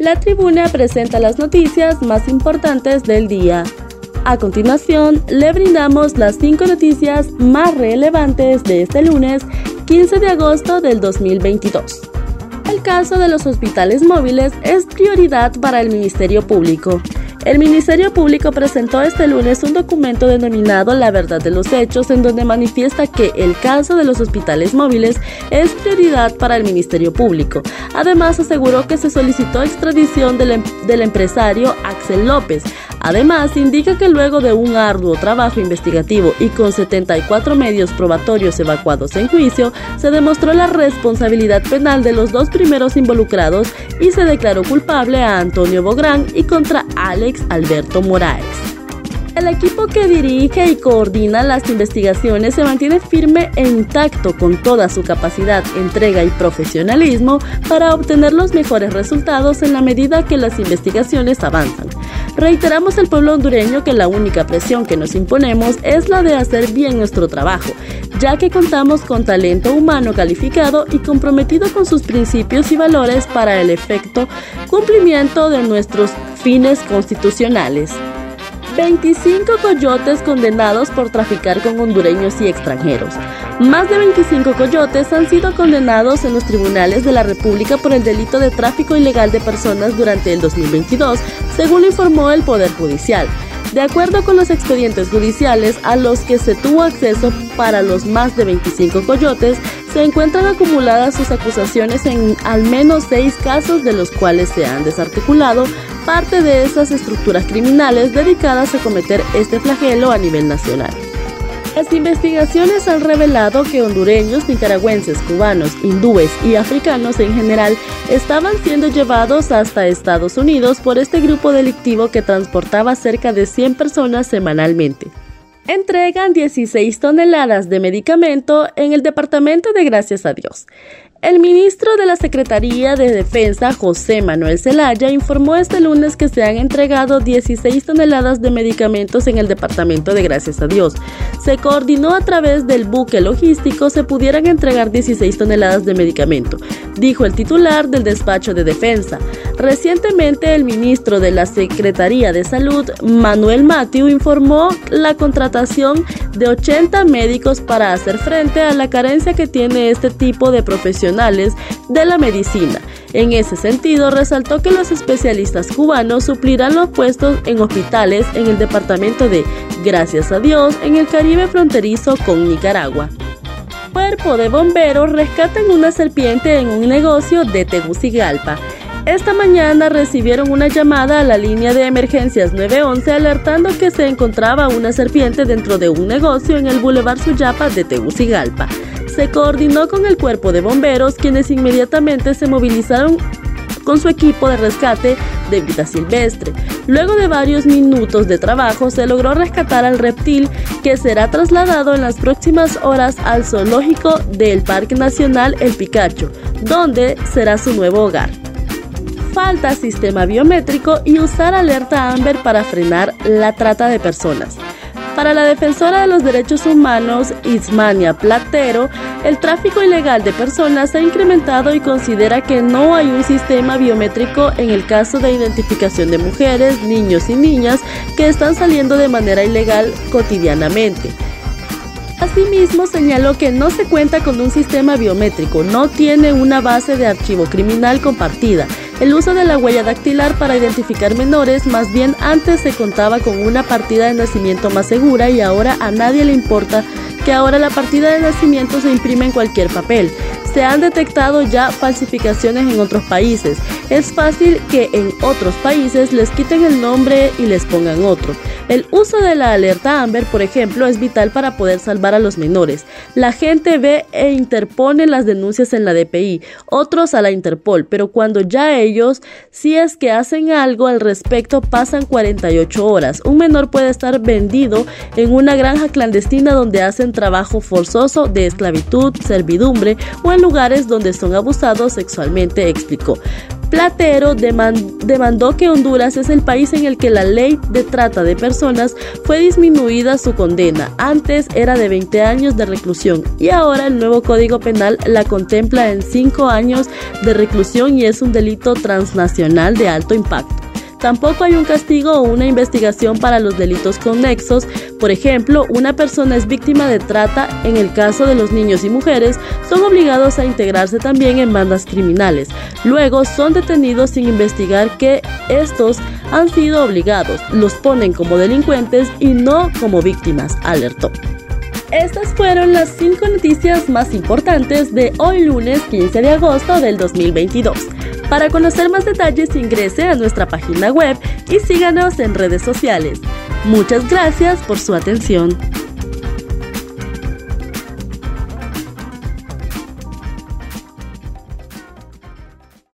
La tribuna presenta las noticias más importantes del día. A continuación, le brindamos las cinco noticias más relevantes de este lunes 15 de agosto del 2022. El caso de los hospitales móviles es prioridad para el Ministerio Público. El Ministerio Público presentó este lunes un documento denominado La verdad de los hechos en donde manifiesta que el caso de los hospitales móviles es prioridad para el Ministerio Público. Además aseguró que se solicitó extradición del, em-, empresario Axel López. Además indica que luego de un arduo trabajo investigativo y con 74 medios probatorios evacuados en juicio, se demostró la responsabilidad penal de los dos primeros involucrados y se declaró culpable a Antonio Bográn y contra Alex Alberto Moraes. El equipo que dirige y coordina las investigaciones se mantiene firme e intacto con toda su capacidad, entrega y profesionalismo para obtener los mejores resultados en la medida que las investigaciones avanzan. Reiteramos al pueblo hondureño que la única presión que nos imponemos es la de hacer bien nuestro trabajo, ya que contamos con talento humano calificado y comprometido con sus principios y valores para el efecto cumplimiento de nuestros fines constitucionales. 25 coyotes condenados por traficar con hondureños y extranjeros. Más de 25 coyotes han sido condenados en los tribunales de la República por el delito de tráfico ilegal de personas durante el 2022, según informó el Poder Judicial. De acuerdo con los expedientes judiciales a los que se tuvo acceso para los más de 25 coyotes, se encuentran acumuladas sus acusaciones en al menos seis casos de los cuales se han desarticulado parte de esas estructuras criminales dedicadas a cometer este flagelo a nivel nacional. Las investigaciones han revelado que hondureños, nicaragüenses, cubanos, hindúes y africanos en general estaban siendo llevados hasta Estados Unidos por este grupo delictivo que transportaba cerca de 100 personas semanalmente entregan 16 toneladas de medicamento en el departamento de Gracias a Dios. El ministro de la Secretaría de Defensa, José Manuel Zelaya, informó este lunes que se han entregado 16 toneladas de medicamentos en el departamento de Gracias a Dios. Se coordinó a través del buque logístico se pudieran entregar 16 toneladas de medicamento, dijo el titular del despacho de defensa. Recientemente, el ministro de la Secretaría de Salud, Manuel Matthew, informó la contratación de 80 médicos para hacer frente a la carencia que tiene este tipo de profesionales de la medicina. En ese sentido, resaltó que los especialistas cubanos suplirán los puestos en hospitales en el departamento de Gracias a Dios en el Caribe fronterizo con Nicaragua. Cuerpo de bomberos rescatan una serpiente en un negocio de Tegucigalpa. Esta mañana recibieron una llamada a la línea de emergencias 911 alertando que se encontraba una serpiente dentro de un negocio en el Boulevard Suyapa de Tegucigalpa se coordinó con el cuerpo de bomberos, quienes inmediatamente se movilizaron con su equipo de rescate de vida silvestre. Luego de varios minutos de trabajo se logró rescatar al reptil que será trasladado en las próximas horas al zoológico del Parque Nacional El Picacho, donde será su nuevo hogar. Falta sistema biométrico y usar alerta Amber para frenar la trata de personas. Para la defensora de los derechos humanos, Ismania Platero, el tráfico ilegal de personas ha incrementado y considera que no hay un sistema biométrico en el caso de identificación de mujeres, niños y niñas que están saliendo de manera ilegal cotidianamente. Asimismo, señaló que no se cuenta con un sistema biométrico, no tiene una base de archivo criminal compartida. El uso de la huella dactilar para identificar menores, más bien antes se contaba con una partida de nacimiento más segura y ahora a nadie le importa que ahora la partida de nacimiento se imprime en cualquier papel. Se han detectado ya falsificaciones en otros países. Es fácil que en otros países les quiten el nombre y les pongan otro. El uso de la alerta Amber, por ejemplo, es vital para poder salvar a los menores. La gente ve e interpone las denuncias en la DPI, otros a la Interpol, pero cuando ya ellos, si es que hacen algo al respecto, pasan 48 horas. Un menor puede estar vendido en una granja clandestina donde hacen trabajo forzoso de esclavitud, servidumbre o en lugares donde son abusados sexualmente, explicó. Platero demandó que Honduras es el país en el que la ley de trata de personas fue disminuida su condena. Antes era de 20 años de reclusión y ahora el nuevo Código Penal la contempla en 5 años de reclusión y es un delito transnacional de alto impacto. Tampoco hay un castigo o una investigación para los delitos conexos. Por ejemplo, una persona es víctima de trata. En el caso de los niños y mujeres, son obligados a integrarse también en bandas criminales. Luego son detenidos sin investigar que estos han sido obligados. Los ponen como delincuentes y no como víctimas, alertó. Estas fueron las cinco noticias más importantes de hoy lunes 15 de agosto del 2022. Para conocer más detalles ingrese a nuestra página web y síganos en redes sociales. Muchas gracias por su atención.